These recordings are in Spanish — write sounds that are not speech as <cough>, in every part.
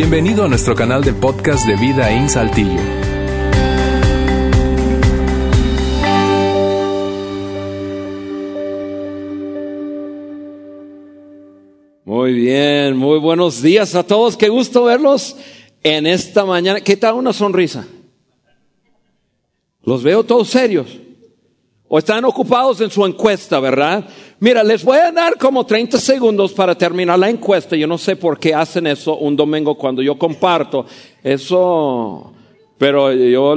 Bienvenido a nuestro canal de podcast de Vida en Saltillo. Muy bien, muy buenos días a todos. Qué gusto verlos en esta mañana. ¿Qué tal una sonrisa? Los veo todos serios. O están ocupados en su encuesta, ¿verdad? Mira, les voy a dar como 30 segundos para terminar la encuesta. Yo no sé por qué hacen eso un domingo cuando yo comparto. Eso, pero yo,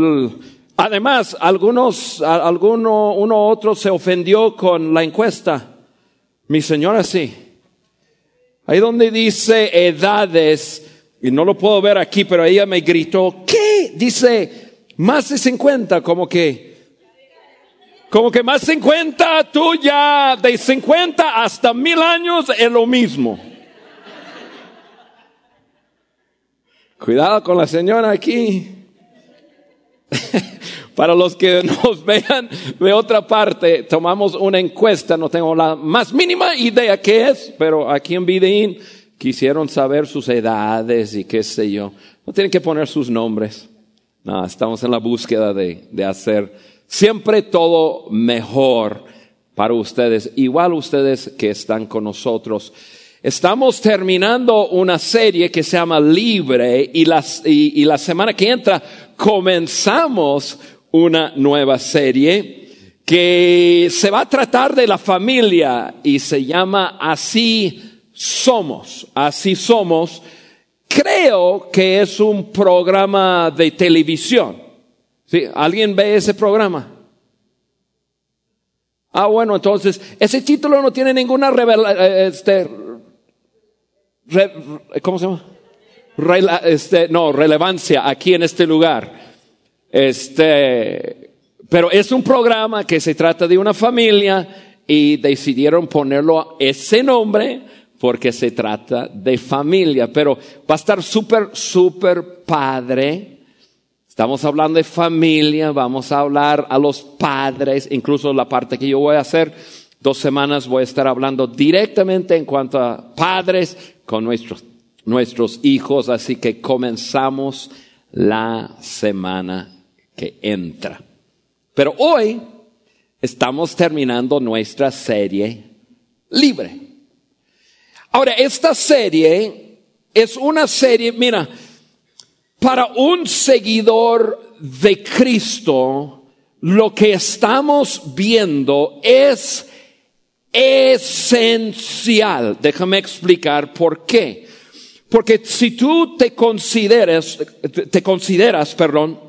además, algunos, alguno, uno otro se ofendió con la encuesta. Mi señora sí. Ahí donde dice edades, y no lo puedo ver aquí, pero ella me gritó, ¿qué? Dice más de 50, como que, como que más 50, tú ya de 50 hasta mil años es lo mismo. Cuidado con la señora aquí. <laughs> Para los que nos vean de otra parte, tomamos una encuesta, no tengo la más mínima idea qué es, pero aquí en Vidin quisieron saber sus edades y qué sé yo. No tienen que poner sus nombres. No, estamos en la búsqueda de, de hacer siempre todo mejor para ustedes, igual ustedes que están con nosotros. Estamos terminando una serie que se llama Libre y, y la semana que entra comenzamos una nueva serie que se va a tratar de la familia y se llama Así Somos, Así Somos. Creo que es un programa de televisión. ¿Sí? ¿Alguien ve ese programa? Ah, bueno, entonces, ese título no tiene ninguna revela, este, re, ¿cómo se llama? Este, no, relevancia aquí en este lugar. Este, pero es un programa que se trata de una familia y decidieron ponerlo ese nombre porque se trata de familia. Pero va a estar súper, súper padre. Estamos hablando de familia, vamos a hablar a los padres, incluso la parte que yo voy a hacer, dos semanas voy a estar hablando directamente en cuanto a padres con nuestros, nuestros hijos, así que comenzamos la semana que entra. Pero hoy estamos terminando nuestra serie libre. Ahora, esta serie es una serie, mira, para un seguidor de Cristo, lo que estamos viendo es esencial. Déjame explicar por qué. Porque si tú te consideras, te consideras, perdón,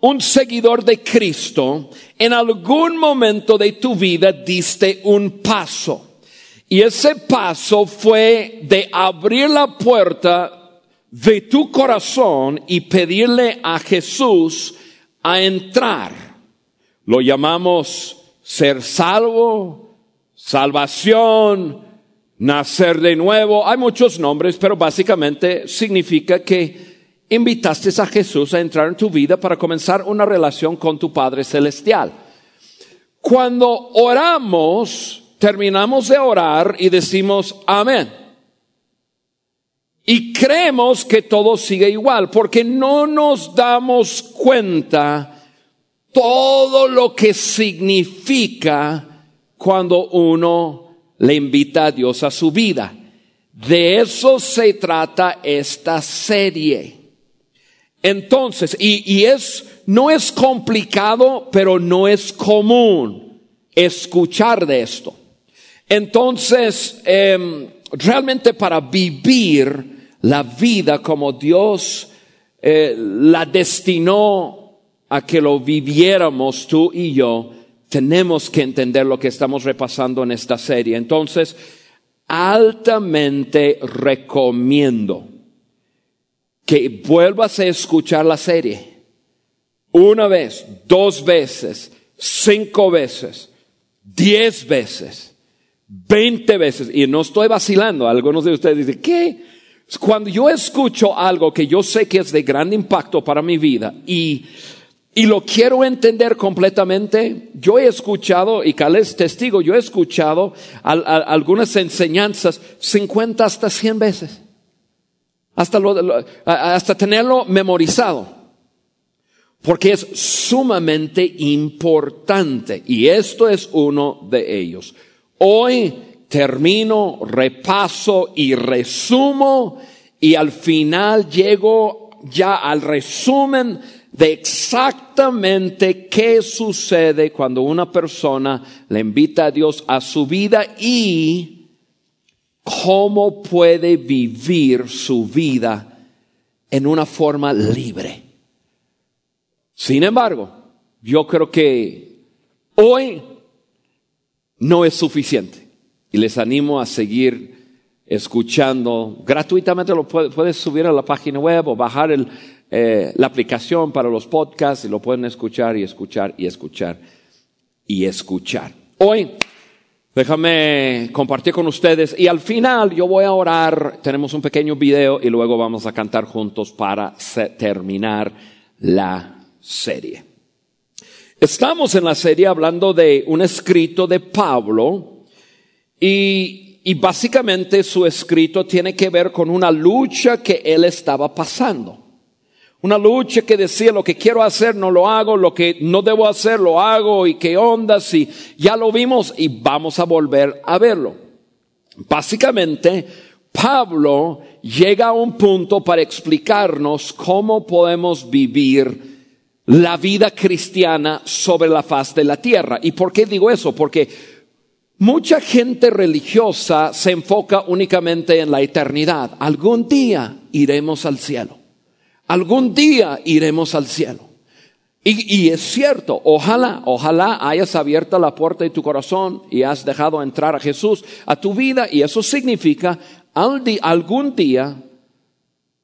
un seguidor de Cristo, en algún momento de tu vida diste un paso. Y ese paso fue de abrir la puerta de tu corazón y pedirle a Jesús a entrar. Lo llamamos ser salvo, salvación, nacer de nuevo. Hay muchos nombres, pero básicamente significa que invitaste a Jesús a entrar en tu vida para comenzar una relación con tu Padre Celestial. Cuando oramos, terminamos de orar y decimos amén. Y creemos que todo sigue igual, porque no nos damos cuenta todo lo que significa cuando uno le invita a Dios a su vida. De eso se trata esta serie. Entonces, y, y, es, no es complicado, pero no es común escuchar de esto. Entonces, eh, realmente para vivir la vida como Dios eh, la destinó a que lo viviéramos tú y yo, tenemos que entender lo que estamos repasando en esta serie. Entonces, altamente recomiendo que vuelvas a escuchar la serie. Una vez, dos veces, cinco veces, diez veces, veinte veces. Y no estoy vacilando. Algunos de ustedes dicen, ¿qué? Cuando yo escucho algo que yo sé que es de gran impacto para mi vida y, y lo quiero entender completamente, yo he escuchado, y Cal es testigo, yo he escuchado algunas enseñanzas 50 hasta 100 veces. hasta, hasta tenerlo memorizado, porque es sumamente importante y esto es uno de ellos. Hoy termino, repaso y resumo y al final llego ya al resumen de exactamente qué sucede cuando una persona le invita a Dios a su vida y cómo puede vivir su vida en una forma libre. Sin embargo, yo creo que hoy no es suficiente y les animo a seguir escuchando gratuitamente, lo puedes subir a la página web o bajar el, eh, la aplicación para los podcasts y lo pueden escuchar y escuchar y escuchar y escuchar. Hoy, déjame compartir con ustedes y al final yo voy a orar, tenemos un pequeño video y luego vamos a cantar juntos para terminar la serie. Estamos en la serie hablando de un escrito de Pablo y, y básicamente su escrito tiene que ver con una lucha que él estaba pasando. Una lucha que decía lo que quiero hacer no lo hago, lo que no debo hacer lo hago y qué onda si ya lo vimos y vamos a volver a verlo. Básicamente, Pablo llega a un punto para explicarnos cómo podemos vivir la vida cristiana sobre la faz de la tierra. ¿Y por qué digo eso? Porque mucha gente religiosa se enfoca únicamente en la eternidad. Algún día iremos al cielo. Algún día iremos al cielo. Y, es cierto, ojalá, ojalá hayas abierto la puerta de tu corazón y has dejado entrar a Jesús a tu vida y eso significa algún día,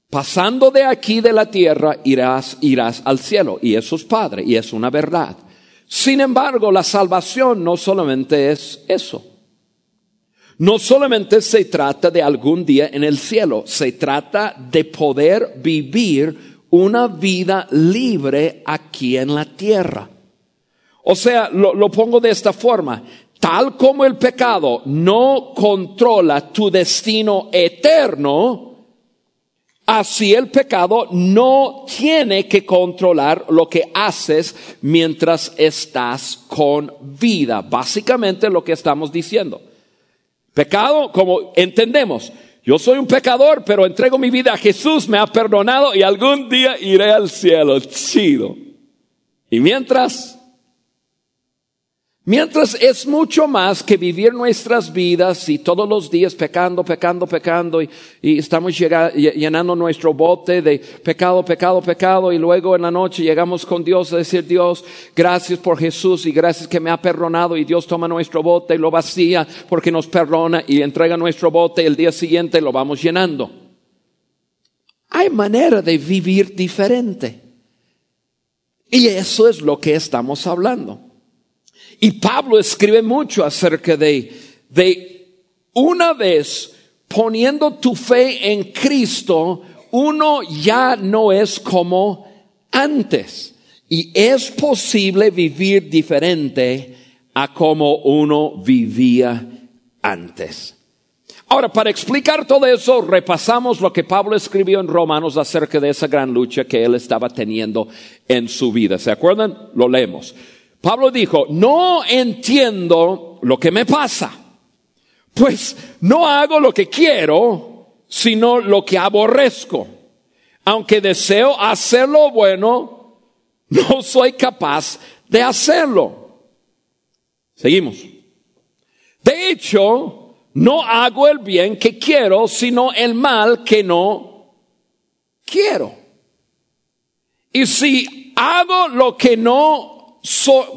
pasando de aquí de la tierra, irás, irás al cielo y eso es Padre y es una verdad. Sin embargo, la salvación no solamente es eso. No solamente se trata de algún día en el cielo, se trata de poder vivir una vida libre aquí en la tierra. O sea, lo, pongo de esta forma. Tal como el pecado no controla tu destino eterno, así el pecado no tiene que controlar lo que haces mientras estás con vida. Básicamente lo que estamos diciendo. Pecado, como entendemos, yo soy un pecador, pero entrego mi vida a Jesús, me ha perdonado y algún día iré al cielo. Chido. Y mientras, Mientras es mucho más que vivir nuestras vidas y todos los días pecando, pecando, pecando y, estamos llenando nuestro bote de pecado, pecado, pecado y luego en la noche llegamos con Dios a decir Dios, gracias por Jesús y gracias que me ha perdonado y Dios toma nuestro bote y lo vacía porque nos perdona y entrega nuestro bote y el día siguiente lo vamos llenando. Hay manera de vivir diferente. Y eso es lo que estamos hablando. Y Pablo escribe mucho acerca de, de una vez poniendo tu fe en Cristo, uno ya no es como antes. Y es posible vivir diferente a como uno vivía antes. Ahora, para explicar todo eso, repasamos lo que Pablo escribió en Romanos acerca de esa gran lucha que él estaba teniendo en su vida. ¿Se acuerdan? Lo leemos. Pablo dijo, no entiendo lo que me pasa, pues no hago lo que quiero, sino lo que aborrezco. Aunque deseo hacer lo bueno, no soy capaz de hacerlo. Seguimos. De hecho, no hago el bien que quiero, sino el mal que no quiero. Y si hago lo que no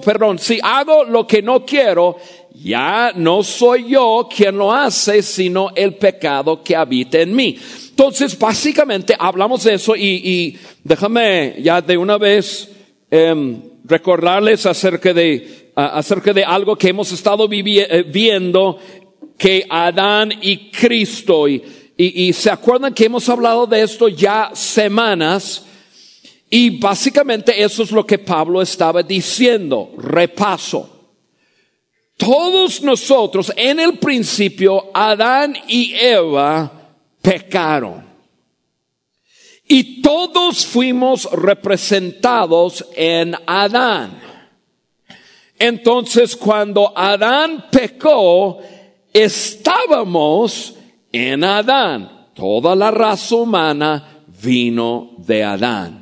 perdón, si hago lo que no quiero, ya no soy yo quien lo hace, sino el pecado que habita en mí. Entonces, básicamente hablamos de eso y, déjame ya de una vez em, recordarles acerca de, acerca de algo que hemos estado eh, viendo que Adán y Cristo y, y se acuerdan que hemos hablado de esto ya semanas y básicamente eso es lo que Pablo estaba diciendo. Repaso. Todos nosotros en el principio, Adán y Eva pecaron. Y todos fuimos representados en Adán. Entonces cuando Adán pecó, estábamos en Adán. Toda la raza humana vino de Adán.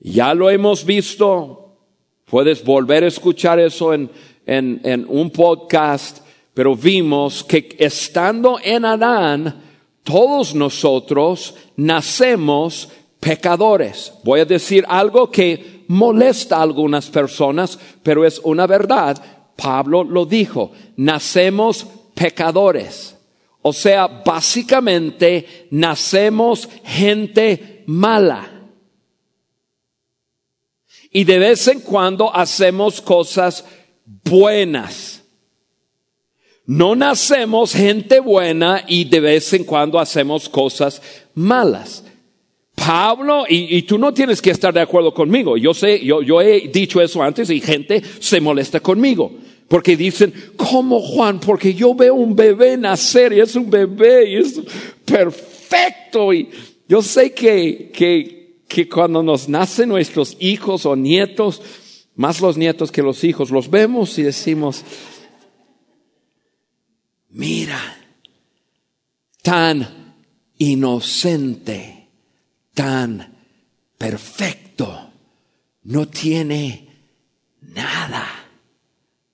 Ya lo hemos visto. Puedes volver a escuchar eso en, en, en un podcast, pero vimos que estando en Adán, todos nosotros nacemos pecadores. Voy a decir algo que molesta a algunas personas, pero es una verdad. Pablo lo dijo, nacemos pecadores. O sea, básicamente nacemos gente mala. Y de vez en cuando hacemos cosas buenas. No nacemos gente buena y de vez en cuando hacemos cosas malas. Pablo, y, tú no tienes que estar de acuerdo conmigo, yo sé, yo, yo he dicho eso antes y gente se molesta conmigo. Porque dicen, ¿cómo Juan? Porque yo veo un bebé nacer y es un bebé y es perfecto. Y yo sé que, que, que cuando nos nacen nuestros hijos o nietos, más los nietos que los hijos, los vemos y decimos, mira, tan inocente, tan perfecto, no tiene nada,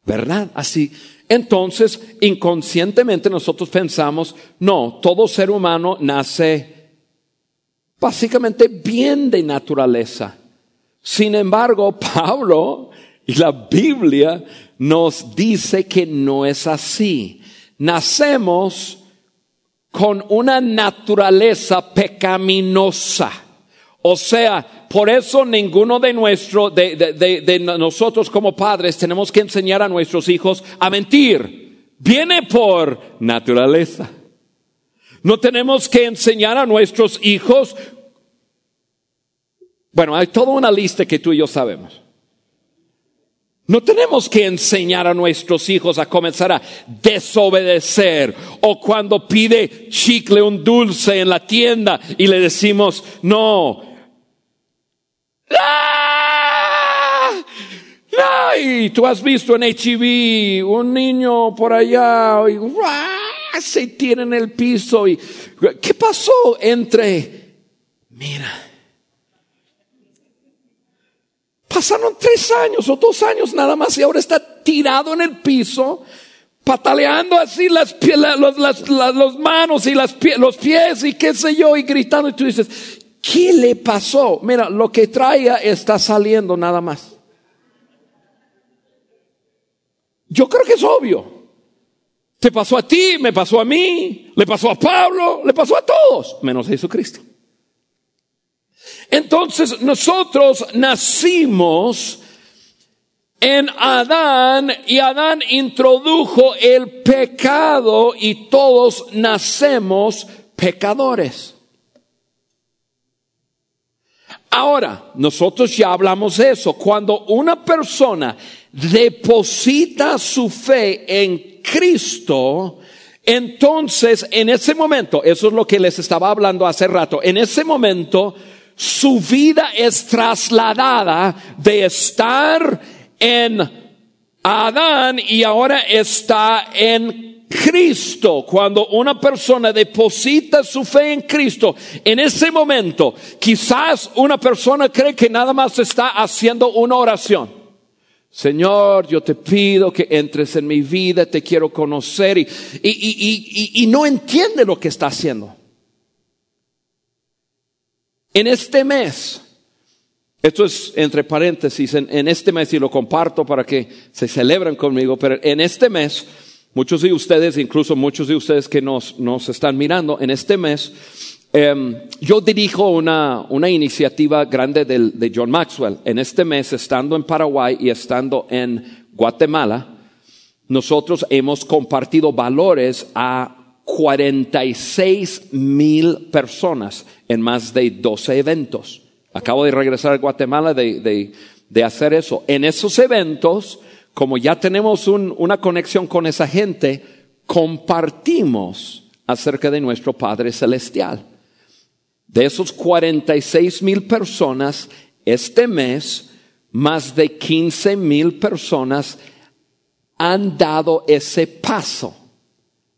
¿verdad? Así, entonces, inconscientemente nosotros pensamos, no, todo ser humano nace básicamente bien de naturaleza. Sin embargo, <laughs> Pablo y la Biblia nos dice que no es así nacemos con una naturaleza pecaminosa. O sea, por eso ninguno de nuestro, de, de, de, nosotros como padres tenemos que enseñar a nuestros hijos a mentir. Viene por naturaleza. No tenemos que enseñar a nuestros hijos. Bueno, hay toda una lista que tú y yo sabemos. No tenemos que enseñar a nuestros hijos a comenzar a desobedecer o cuando pide chicle un dulce en la tienda y le decimos no. ¡Ah! ¡Ah! Y tú has visto en HIV un niño por allá y ¡ah! Se tiene en el piso y ¿qué pasó entre? Mira Pasaron tres años o dos años nada más y ahora está tirado en el piso, pataleando así las, las, las, manos y las, los pies y qué sé yo y gritando y tú dices, ¿qué le pasó? Mira, lo que traía está saliendo nada más. Yo creo que es obvio. Te pasó a ti, me pasó a mí, le pasó a Pablo, le pasó a todos, menos a Jesucristo. Entonces nosotros nacimos en Adán y Adán introdujo el pecado y todos nacemos pecadores. Ahora, nosotros ya hablamos de eso. Cuando una persona deposita su fe en Cristo, entonces en ese momento, eso es lo que les estaba hablando hace rato, en ese momento su vida es trasladada de estar en Adán y ahora está en Cristo. Cuando una persona deposita su fe en Cristo, en ese momento, quizás una persona cree que nada más está haciendo una oración. Señor, yo te pido que entres en mi vida, te quiero conocer y, y, y, y no entiende lo que está haciendo. En este mes, esto es entre paréntesis, en, este mes y lo comparto para que se celebren conmigo, pero en este mes, muchos de ustedes, incluso muchos de ustedes que nos, nos están mirando, en este mes, em, yo dirijo una, una iniciativa grande de John Maxwell. En este mes, estando en Paraguay y estando en Guatemala, nosotros hemos compartido valores a 46 mil personas en más de 12 eventos. Acabo de regresar a Guatemala de, hacer eso. En esos eventos, como ya tenemos una conexión con esa gente, compartimos acerca de nuestro Padre Celestial. De esos 46 mil personas, este mes, más de 15 mil personas han dado ese paso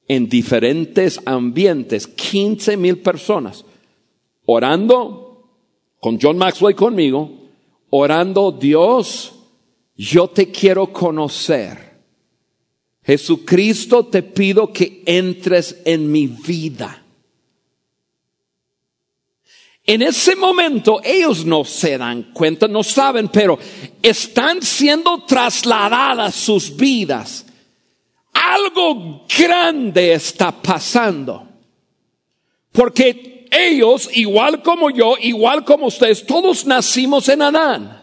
en diferentes ambientes, 15 mil personas, orando con John Maxwell y conmigo, orando, Dios, yo te quiero conocer. Jesucristo, te pido que entres en mi vida. En ese momento ellos no se dan cuenta, no saben, pero están siendo trasladadas sus vidas. Algo grande está pasando. Porque ellos, igual como yo, igual como ustedes, todos nacimos en Adán.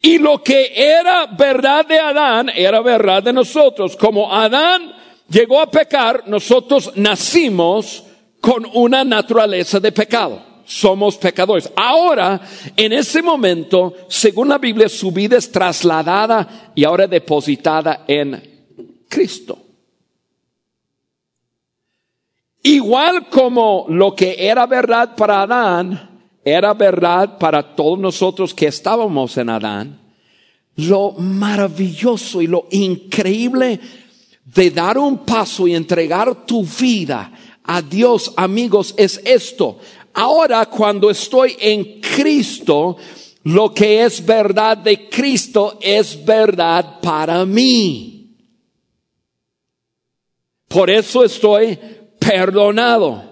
Y lo que era verdad de Adán era verdad de nosotros. Como Adán llegó a pecar, nosotros nacimos con una naturaleza de pecado somos pecadores. Ahora, en ese momento, según la Biblia, su vida es trasladada y ahora depositada en Cristo. Igual como lo que era verdad para Adán, era verdad para todos nosotros que estábamos en Adán, lo maravilloso y lo increíble de dar un paso y entregar tu vida a Dios, amigos, es esto. Ahora cuando estoy en Cristo, lo que es verdad de Cristo es verdad para mí. Por eso estoy perdonado.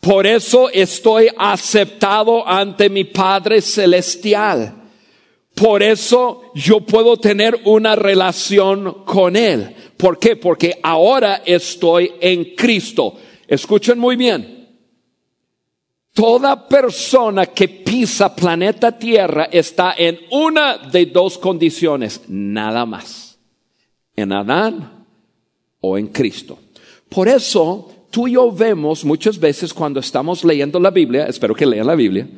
Por eso estoy aceptado ante mi Padre Celestial. Por eso yo puedo tener una relación con Él. ¿Por qué? Porque ahora estoy en Cristo. Escuchen muy bien. Toda persona que pisa planeta Tierra está en una de dos condiciones, nada más. En Adán o en Cristo. Por eso tú y yo vemos muchas veces cuando estamos leyendo la Biblia, espero que lean la Biblia,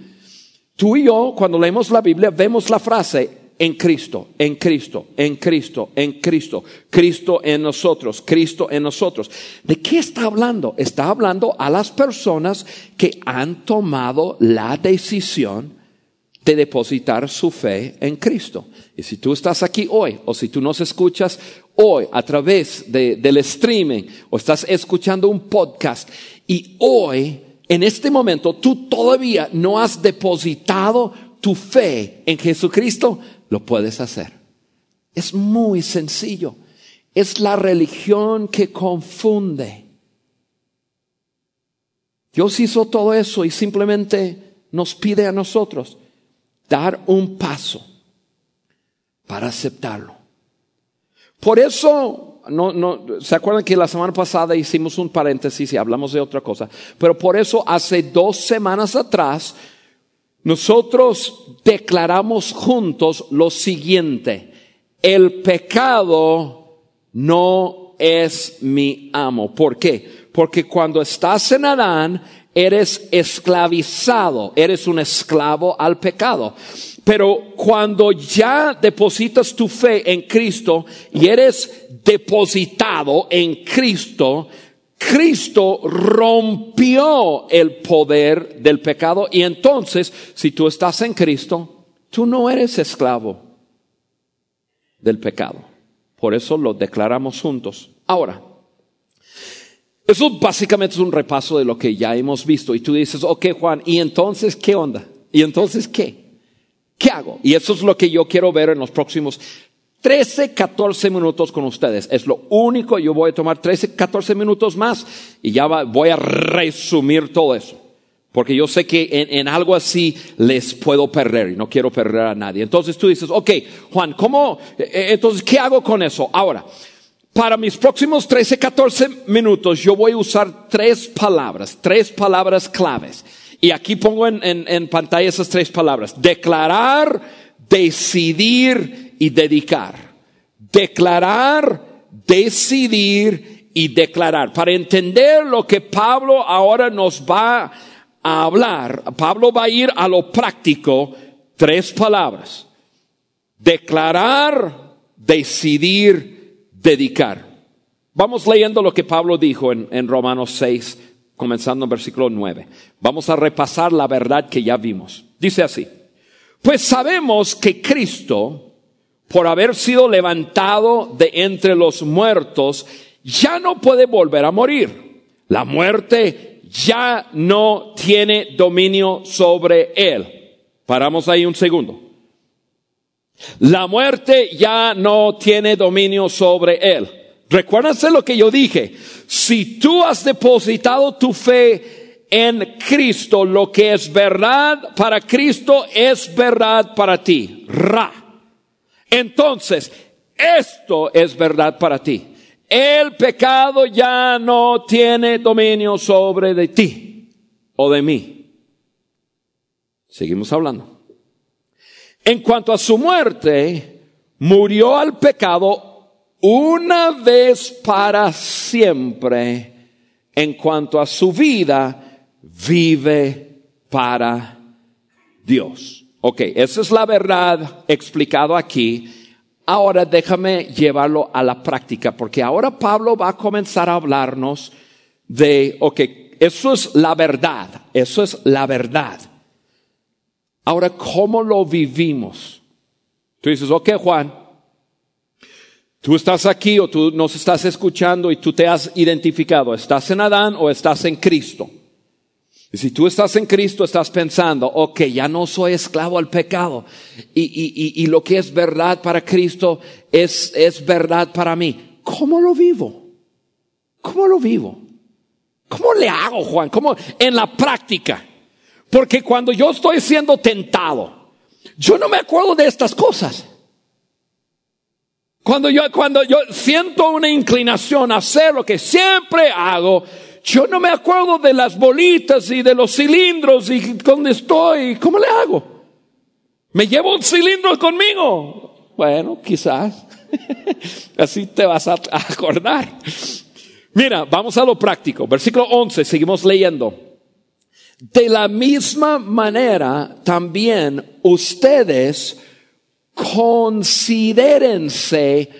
tú y yo cuando leemos la Biblia vemos la frase, en Cristo, en Cristo, en Cristo, en Cristo, Cristo en nosotros, Cristo en nosotros. ¿De qué está hablando? Está hablando a las personas que han tomado la decisión de depositar su fe en Cristo. Y si tú estás aquí hoy, o si tú nos escuchas hoy a través del streaming, o estás escuchando un podcast, y hoy, en este momento, tú todavía no has depositado tu fe en Jesucristo, lo puedes hacer. Es muy sencillo. Es la religión que confunde. Dios hizo todo eso y simplemente nos pide a nosotros dar un paso para aceptarlo. Por eso, no, no, ¿se acuerdan que la semana pasada hicimos un paréntesis y hablamos de otra cosa? Pero por eso hace dos semanas atrás nosotros declaramos juntos lo siguiente, el pecado no es mi amo. ¿Por qué? Porque cuando estás en Adán, eres esclavizado, eres un esclavo al pecado. Pero cuando ya depositas tu fe en Cristo y eres depositado en Cristo, Cristo rompió el poder del pecado y entonces, si tú estás en Cristo, tú no eres esclavo del pecado. Por eso lo declaramos juntos. Ahora, eso básicamente es un repaso de lo que ya hemos visto. Y tú dices, ok Juan, ¿y entonces qué onda? ¿Y entonces qué? ¿Qué hago? Y eso es lo que yo quiero ver en los próximos 13, 14 minutos con ustedes. Es lo único. Yo voy a tomar 13, 14 minutos más y ya voy a resumir todo eso. Porque yo sé que en, algo así les puedo perder y no quiero perder a nadie. Entonces tú dices, ok, Juan, ¿cómo? Eh, eh, entonces, ¿qué hago con eso? Ahora, para mis próximos 13, 14 minutos yo voy a usar tres palabras, tres palabras claves. Y aquí pongo en, en pantalla esas tres palabras. Declarar, decidir y dedicar. Declarar, decidir y declarar. Para entender lo que Pablo ahora nos va a hablar, Pablo va a ir a lo práctico, tres palabras. Declarar, decidir, dedicar. Vamos leyendo lo que Pablo dijo en, en Romanos 6, comenzando en versículo 9. Vamos a repasar la verdad que ya vimos. Dice así, pues sabemos que Cristo, por haber sido levantado de entre los muertos, ya no puede volver a morir. La muerte ya no tiene dominio sobre él. Paramos ahí un segundo. La muerte ya no tiene dominio sobre él. Recuérdense lo que yo dije. Si tú has depositado tu fe en Cristo, lo que es verdad para Cristo es verdad para ti. Ra. Entonces, esto es verdad para ti. El pecado ya no tiene dominio sobre de ti o de mí. Seguimos hablando. En cuanto a su muerte, murió al pecado una vez para siempre. En cuanto a su vida, vive para Dios. Ok, esa es la verdad explicado aquí. Ahora déjame llevarlo a la práctica, porque ahora Pablo va a comenzar a hablarnos de, ok, eso es la verdad, eso es la verdad. Ahora, ¿cómo lo vivimos? Tú dices, ok, Juan, tú estás aquí o tú nos estás escuchando y tú te has identificado, ¿estás en Adán o estás en Cristo? Y si tú estás en Cristo, estás pensando, ok, ya no soy esclavo al pecado. Y, y, y, lo que es verdad para Cristo es, es verdad para mí. ¿Cómo lo vivo? ¿Cómo lo vivo? ¿Cómo le hago, Juan? ¿Cómo en la práctica? Porque cuando yo estoy siendo tentado, yo no me acuerdo de estas cosas. Cuando yo, cuando yo siento una inclinación a hacer lo que siempre hago, yo no me acuerdo de las bolitas y de los cilindros y dónde estoy. ¿Cómo le hago? ¿Me llevo un cilindro conmigo? Bueno, quizás. <laughs> Así te vas a acordar. Mira, vamos a lo práctico. Versículo 11, seguimos leyendo. De la misma manera, también ustedes considérense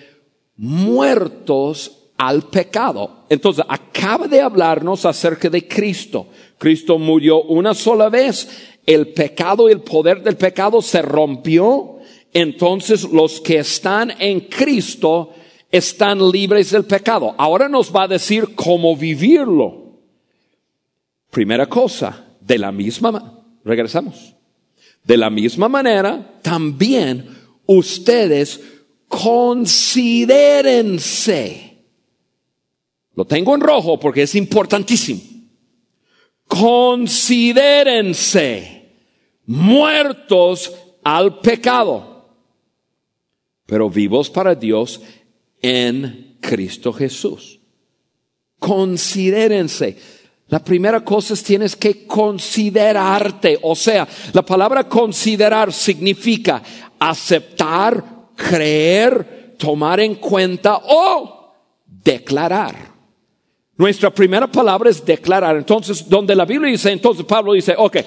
muertos al pecado. Entonces, acaba de hablarnos acerca de Cristo. Cristo murió una sola vez, el pecado y el poder del pecado se rompió, entonces los que están en Cristo están libres del pecado. Ahora nos va a decir cómo vivirlo. Primera cosa, de la misma, regresamos. De la misma manera, también ustedes considérense lo tengo en rojo porque es importantísimo. Considérense muertos al pecado, pero vivos para Dios en Cristo Jesús. Considérense. La primera cosa es tienes que considerarte. O sea, la palabra considerar significa aceptar, creer, tomar en cuenta o declarar. Nuestra primera palabra es declarar. Entonces, donde la Biblia dice, entonces Pablo dice, ok,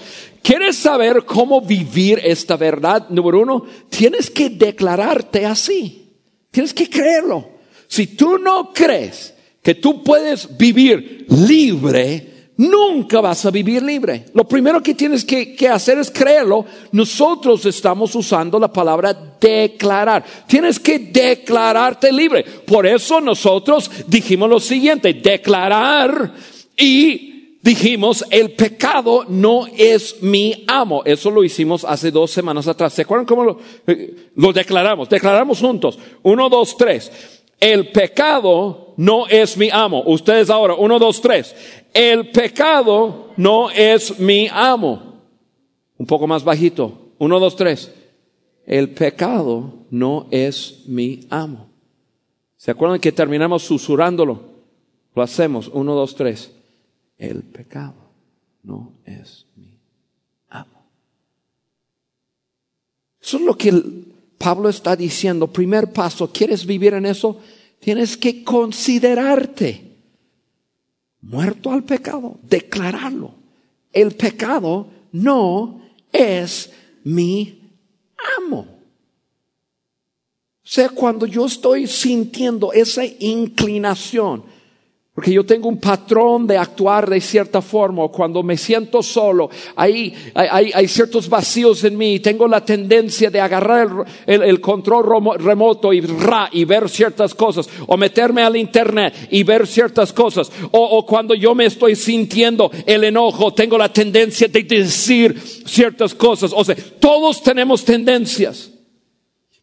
¿quieres saber cómo vivir esta verdad? Número uno, tienes que declararte así. Tienes que creerlo. Si tú no crees que tú puedes vivir libre, nunca vas a vivir libre. Lo primero que tienes que, hacer es creerlo. Nosotros estamos usando la palabra declarar. Tienes que declararte libre. Por eso nosotros dijimos lo siguiente, declarar y dijimos, el pecado no es mi amo. Eso lo hicimos hace dos semanas atrás. ¿Se acuerdan cómo lo, eh, lo declaramos? Declaramos juntos. Uno, dos, tres. El pecado no es mi amo. Ustedes ahora, uno, dos, tres el pecado no es mi amo. Un poco más bajito. Uno, dos, tres. El pecado no es mi amo. ¿Se acuerdan que terminamos susurrándolo? Lo hacemos. Uno, dos, tres. El pecado no es mi amo. Eso es lo que Pablo está diciendo. Primer paso, ¿quieres vivir en eso? Tienes que considerarte muerto al pecado, declararlo. El pecado no es mi amo. O sea, cuando yo estoy sintiendo esa inclinación, Porque yo tengo un patrón de actuar de cierta forma. Cuando me siento solo, hay, hay, hay ciertos vacíos en mí. Tengo la tendencia de agarrar el, el, control remoto y, ra, y ver ciertas cosas. O meterme al internet y ver ciertas cosas. O, o cuando yo me estoy sintiendo el enojo, tengo la tendencia de decir ciertas cosas. O sea, todos tenemos tendencias.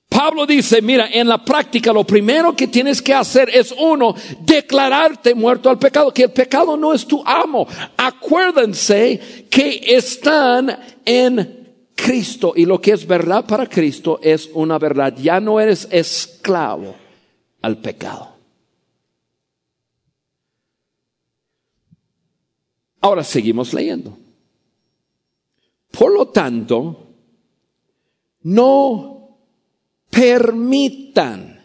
Pablo dice, mira, en la práctica lo primero que tienes que hacer es uno, declararte muerto al pecado, que el pecado no es tu amo. Acuérdense que están en Cristo y lo que es verdad para Cristo es una verdad. Ya no eres esclavo al pecado. Ahora seguimos leyendo. Por lo tanto, no permitan.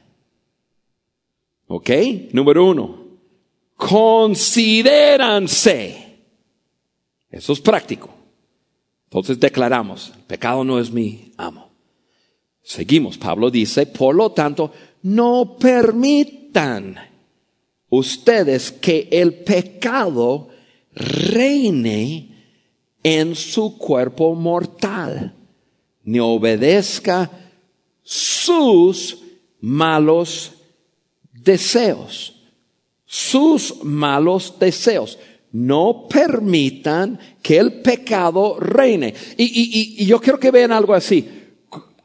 ¿Ok? Número uno, considéranse. Eso es práctico. Entonces declaramos, el pecado no es mi amo. Seguimos, Pablo dice, por lo tanto, no permitan ustedes que el pecado reine en su cuerpo mortal, ni obedezca sus malos deseos. Sus malos deseos. No permitan que el pecado reine. Y, yo quiero que vean algo así.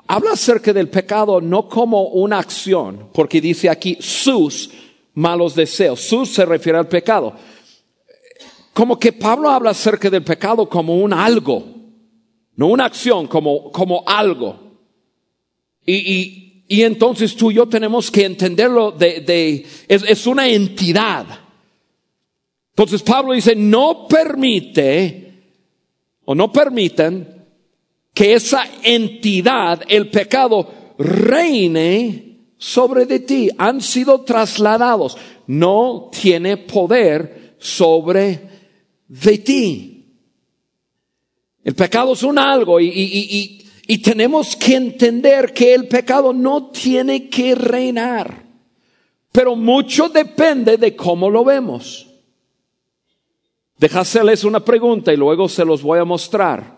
Habla acerca del pecado no como una acción, porque dice aquí sus malos deseos. Sus se refiere al pecado. Como que Pablo habla acerca del pecado como un algo, no una acción, como, como algo. Y, y, entonces tú y yo tenemos que entenderlo de, de es, es una entidad. Entonces Pablo dice, no permite o no permitan que esa entidad, el pecado, reine sobre de ti. Han sido trasladados. No tiene poder sobre de ti. El pecado es un algo y, y, y, y tenemos que entender que el pecado no tiene que reinar. Pero mucho depende de cómo lo vemos. Déjaseles una pregunta y luego se los voy a mostrar.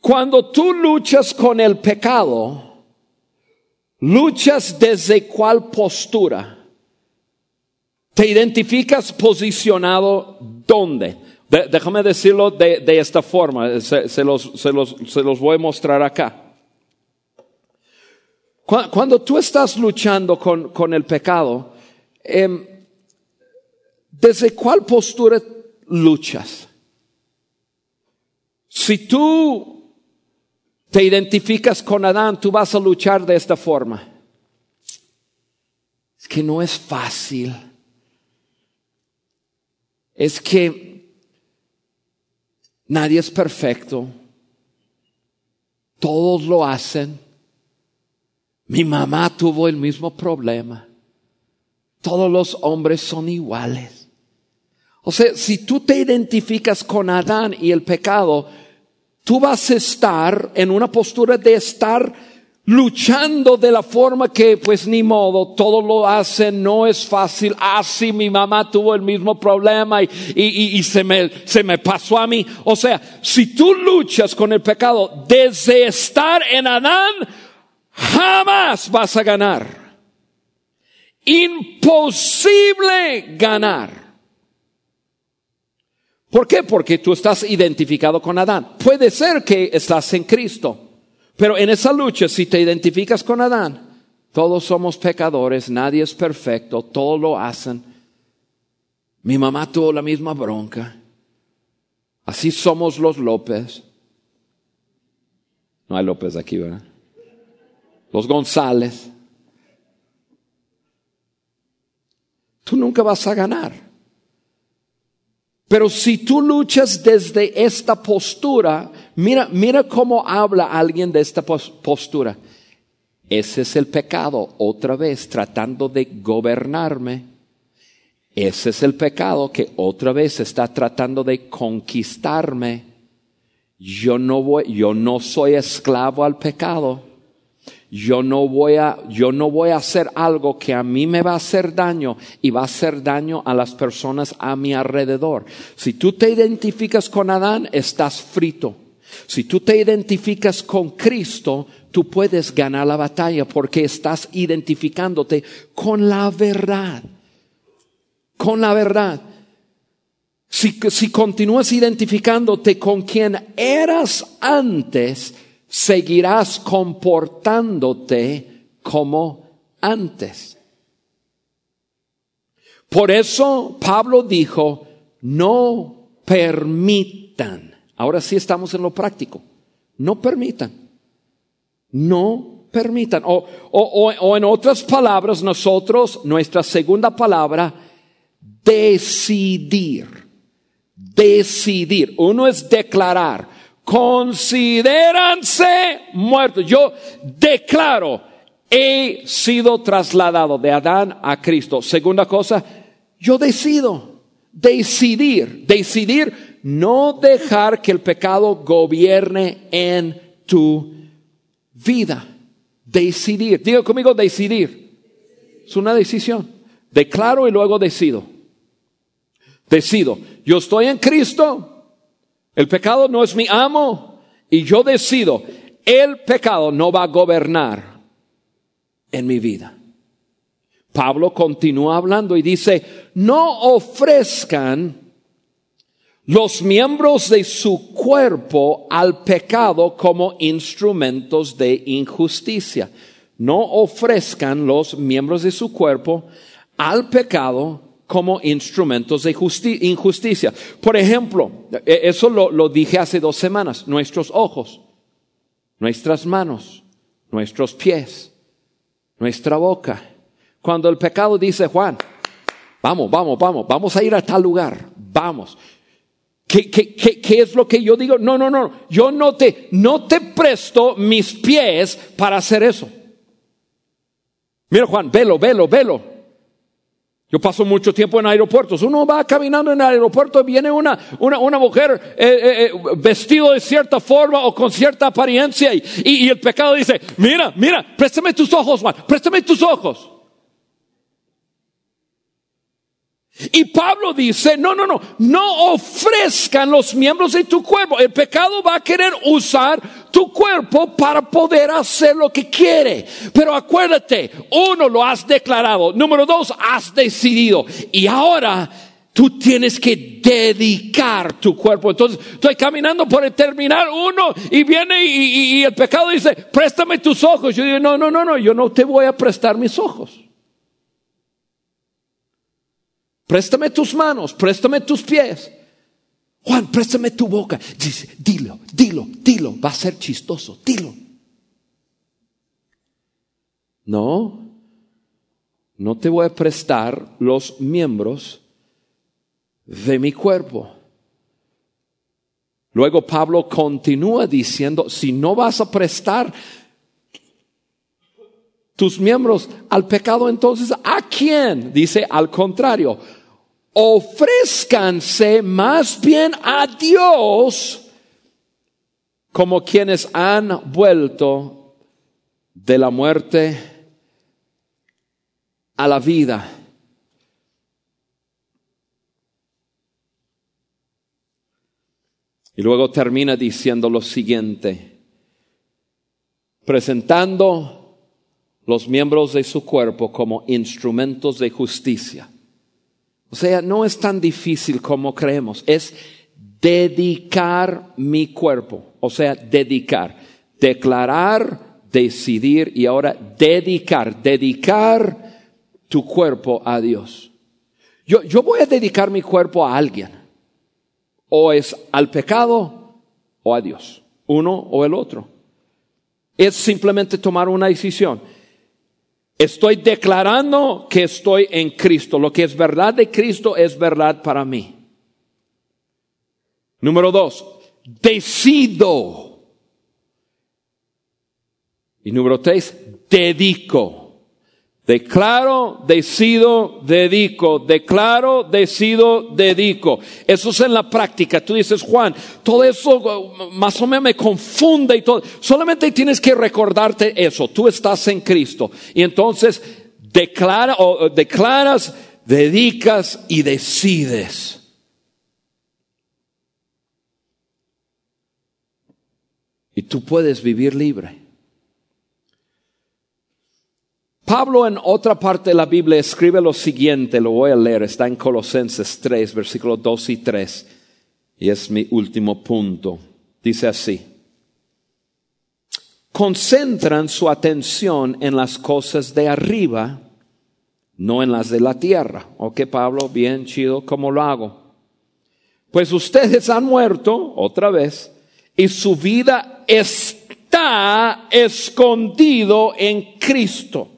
Cuando tú luchas con el pecado, luchas desde cuál postura? ¿Te identificas posicionado dónde? Déjame decirlo de, esta forma, se, los, voy a mostrar acá. Cuando, tú estás luchando con, el pecado, em, ¿desde cuál postura luchas? Si tú te identificas con Adán, tú vas a luchar de esta forma. Es que no es fácil. Es que Nadie es perfecto. Todos lo hacen. Mi mamá tuvo el mismo problema. Todos los hombres son iguales. O sea, si tú te identificas con Adán y el pecado, tú vas a estar en una postura de estar luchando de la forma que pues ni modo, todo lo hacen, no es fácil, así ah, mi mamá tuvo el mismo problema y, y, y, se, me, se me pasó a mí. O sea, si tú luchas con el pecado desde estar en Adán, jamás vas a ganar. Imposible ganar. ¿Por qué? Porque tú estás identificado con Adán. Puede ser que estás en Cristo. Pero en esa lucha, si te identificas con Adán, todos somos pecadores, nadie es perfecto, todos lo hacen. Mi mamá tuvo la misma bronca. Así somos los López. No hay López aquí, ¿verdad? Los González. Tú nunca vas a ganar. Pero si tú luchas desde esta postura, mira, mira cómo habla alguien de esta postura. Ese es el pecado, otra vez tratando de gobernarme. Ese es el pecado que otra vez está tratando de conquistarme. Yo no voy, yo no soy esclavo al pecado. yo no voy a, yo no voy a hacer algo que a mí me va a hacer daño y va a hacer daño a las personas a mi alrededor. Si tú te identificas con Adán, estás frito. Si tú te identificas con Cristo, tú puedes ganar la batalla porque estás identificándote con la verdad. Con la verdad. Si, si continúas identificándote con quien eras antes, seguirás comportándote como antes. Por eso Pablo dijo, no permitan. Ahora sí estamos en lo práctico. No permitan. No permitan. O, o, o, en otras palabras, nosotros, nuestra segunda palabra, decidir. Decidir. Uno es declarar considéranse muertos. Yo declaro, he sido trasladado de Adán a Cristo. Segunda cosa, yo decido, decidir, decidir no dejar que el pecado gobierne en tu vida. Decidir, diga conmigo decidir. Es una decisión. Declaro y luego decido. Decido, yo estoy en Cristo, el pecado no es mi amo y yo decido, el pecado no va a gobernar en mi vida. Pablo continúa hablando y dice, no ofrezcan los miembros de su cuerpo al pecado como instrumentos de injusticia. No ofrezcan los miembros de su cuerpo al pecado como instrumentos de injusticia. Por ejemplo, e-, eso lo, lo dije hace dos semanas, nuestros ojos, nuestras manos, nuestros pies, nuestra boca. Cuando el pecado dice, Juan, vamos, vamos, vamos, vamos a ir a tal lugar, vamos. ¿Qué, qué, qué, es lo que yo digo? No, no, no, yo no te, no te presto mis pies para hacer eso. Mira Juan, velo, velo, velo. Yo paso mucho tiempo en aeropuertos. Uno va caminando en el aeropuerto viene una, una, una mujer eh, eh, eh, vestido de cierta forma o con cierta apariencia y, y, y, el pecado dice, mira, mira, préstame tus ojos, Juan, préstame tus ojos. Y Pablo dice, no, no, no, no ofrezcan los miembros de tu cuerpo. El pecado va a querer usar tu cuerpo para poder hacer lo que quiere. Pero acuérdate, uno lo has declarado, número dos, has decidido. Y ahora tú tienes que dedicar tu cuerpo. Entonces, estoy caminando por el terminal uno y viene y, y, el pecado dice, préstame tus ojos. Yo digo, no, no, no, no, yo no te voy a prestar mis ojos. Préstame tus manos, préstame tus pies. Juan, préstame tu boca. Dice, dilo, dilo, dilo. Va a ser chistoso, dilo. No, no te voy a prestar los miembros de mi cuerpo. Luego Pablo continúa diciendo, si no vas a prestar tus miembros al pecado, entonces ¿a quién? Dice, al contrario, ofrezcanse más bien a Dios como quienes han vuelto de la muerte a la vida. Y luego termina diciendo lo siguiente, presentando los miembros de su cuerpo como instrumentos de justicia. O sea, no es tan difícil como creemos, es dedicar mi cuerpo, o sea, dedicar, declarar, decidir y ahora dedicar, dedicar tu cuerpo a Dios. Yo, yo voy a dedicar mi cuerpo a alguien, o es al pecado o a Dios, uno o el otro. Es simplemente tomar una decisión. Estoy declarando que estoy en Cristo. Lo que es verdad de Cristo es verdad para mí. Número dos, decido. Y número tres, dedico. Declaro, decido, dedico. Declaro, decido, dedico. Eso es en la práctica. Tú dices, Juan, todo eso uh, más o menos me confunde y todo. Solamente tienes que recordarte eso. Tú estás en Cristo. Y entonces declara, o, declaras, dedicas y decides. Y tú puedes vivir libre. Pablo en otra parte de la Biblia escribe lo siguiente, lo voy a leer, está en Colosenses 3, versículos 2 y 3, y es mi último punto. Dice así, concentran su atención en las cosas de arriba, no en las de la tierra. Ok, Pablo, bien chido, ¿cómo lo hago? Pues ustedes han muerto otra vez y su vida está escondido en Cristo.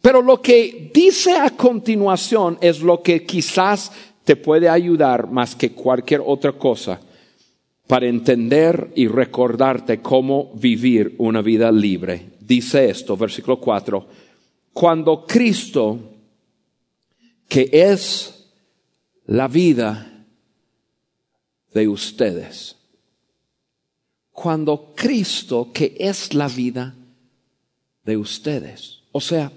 Pero lo que dice a continuación es lo que quizás te puede ayudar más que cualquier otra cosa para entender y recordarte cómo vivir una vida libre. Dice esto, versículo 4, cuando Cristo, que es la vida de ustedes, cuando Cristo, que es la vida de ustedes, o sea,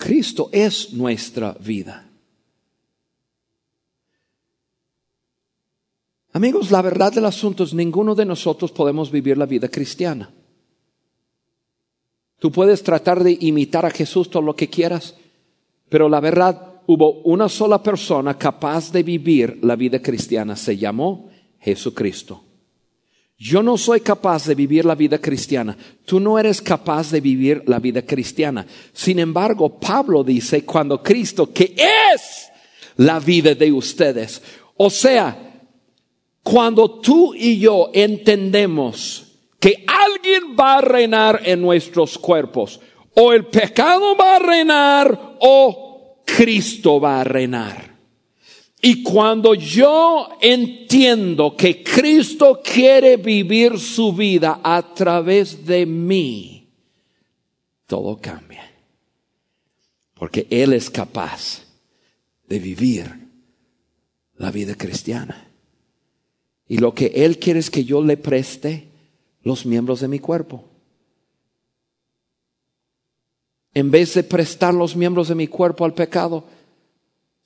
Cristo es nuestra vida. Amigos, la verdad del asunto es ninguno de nosotros podemos vivir la vida cristiana. Tú puedes tratar de imitar a Jesús todo lo que quieras, pero la verdad, hubo una sola persona capaz de vivir la vida cristiana, se llamó Jesucristo. Yo no soy capaz de vivir la vida cristiana. Tú no eres capaz de vivir la vida cristiana. Sin embargo, Pablo dice, cuando Cristo, que es la vida de ustedes, o sea, cuando tú y yo entendemos que alguien va a reinar en nuestros cuerpos, o el pecado va a reinar, o Cristo va a reinar. Y cuando yo entiendo que Cristo quiere vivir su vida a través de mí, todo cambia. Porque Él es capaz de vivir la vida cristiana. Y lo que Él quiere es que yo le preste los miembros de mi cuerpo. En vez de prestar los miembros de mi cuerpo al pecado,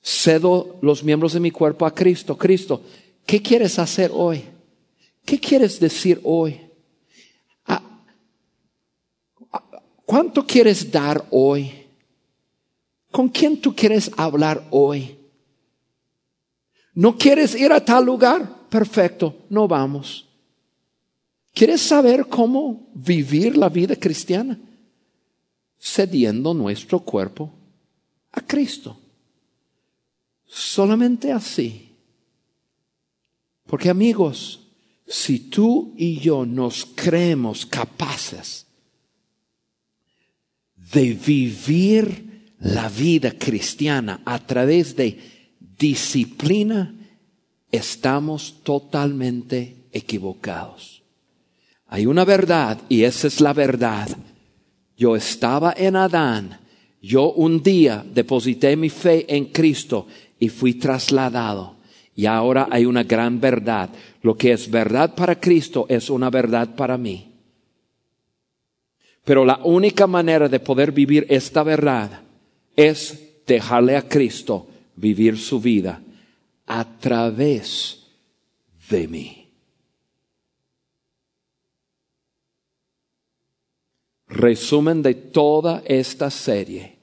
cedo los miembros de mi cuerpo a Cristo. Cristo, ¿qué quieres hacer hoy? ¿Qué quieres decir hoy? Ah, ¿Cuánto quieres dar hoy? ¿Con quién tú quieres hablar hoy? ¿No quieres ir a tal lugar? Perfecto, no vamos. ¿Quieres saber cómo vivir la vida cristiana? Cediendo nuestro cuerpo a Cristo. Solamente así. Porque amigos, si tú y yo nos creemos capaces de vivir la vida cristiana a través de disciplina, estamos totalmente equivocados. Hay una verdad y esa es la verdad. Yo estaba en Adán, yo un día deposité mi fe en Cristo y fui trasladado. Y ahora hay una gran verdad. Lo que es verdad para Cristo es una verdad para mí. Pero la única manera de poder vivir esta verdad es dejarle a Cristo vivir su vida a través de mí. Resumen de toda esta serie.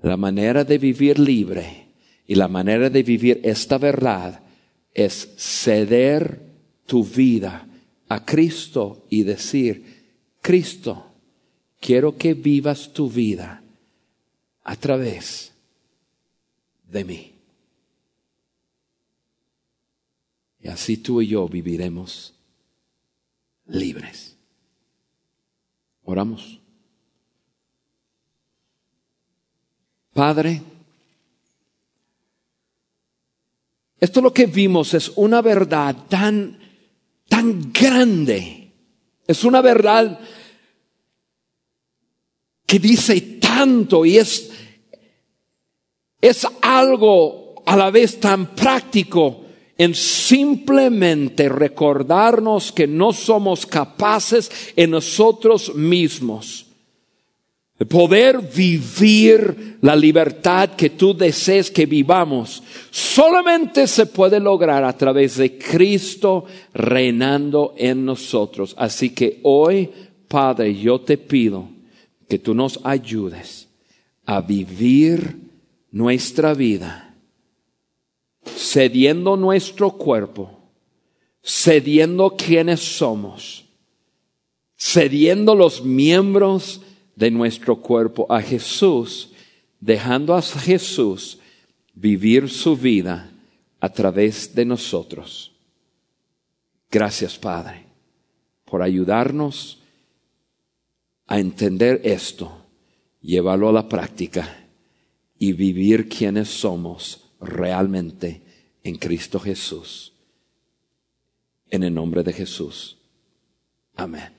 La manera de vivir libre y la manera de vivir esta verdad es ceder tu vida a Cristo y decir, Cristo, quiero que vivas tu vida a través de mí. Y así tú y yo viviremos libres. Oramos. Padre, Esto lo que vimos es una verdad tan, tan grande. Es una verdad que dice tanto y es, es algo a la vez tan práctico en simplemente recordarnos que no somos capaces en nosotros mismos poder vivir la libertad que tú desees que vivamos, solamente se puede lograr a través de Cristo reinando en nosotros. Así que hoy, Padre, yo te pido que tú nos ayudes a vivir nuestra vida, cediendo nuestro cuerpo, cediendo quienes somos, cediendo los miembros de nuestro cuerpo a Jesús, dejando a Jesús vivir su vida a través de nosotros. Gracias, Padre, por ayudarnos a entender esto, llevarlo a la práctica y vivir quienes somos realmente en Cristo Jesús. En el nombre de Jesús. Amén.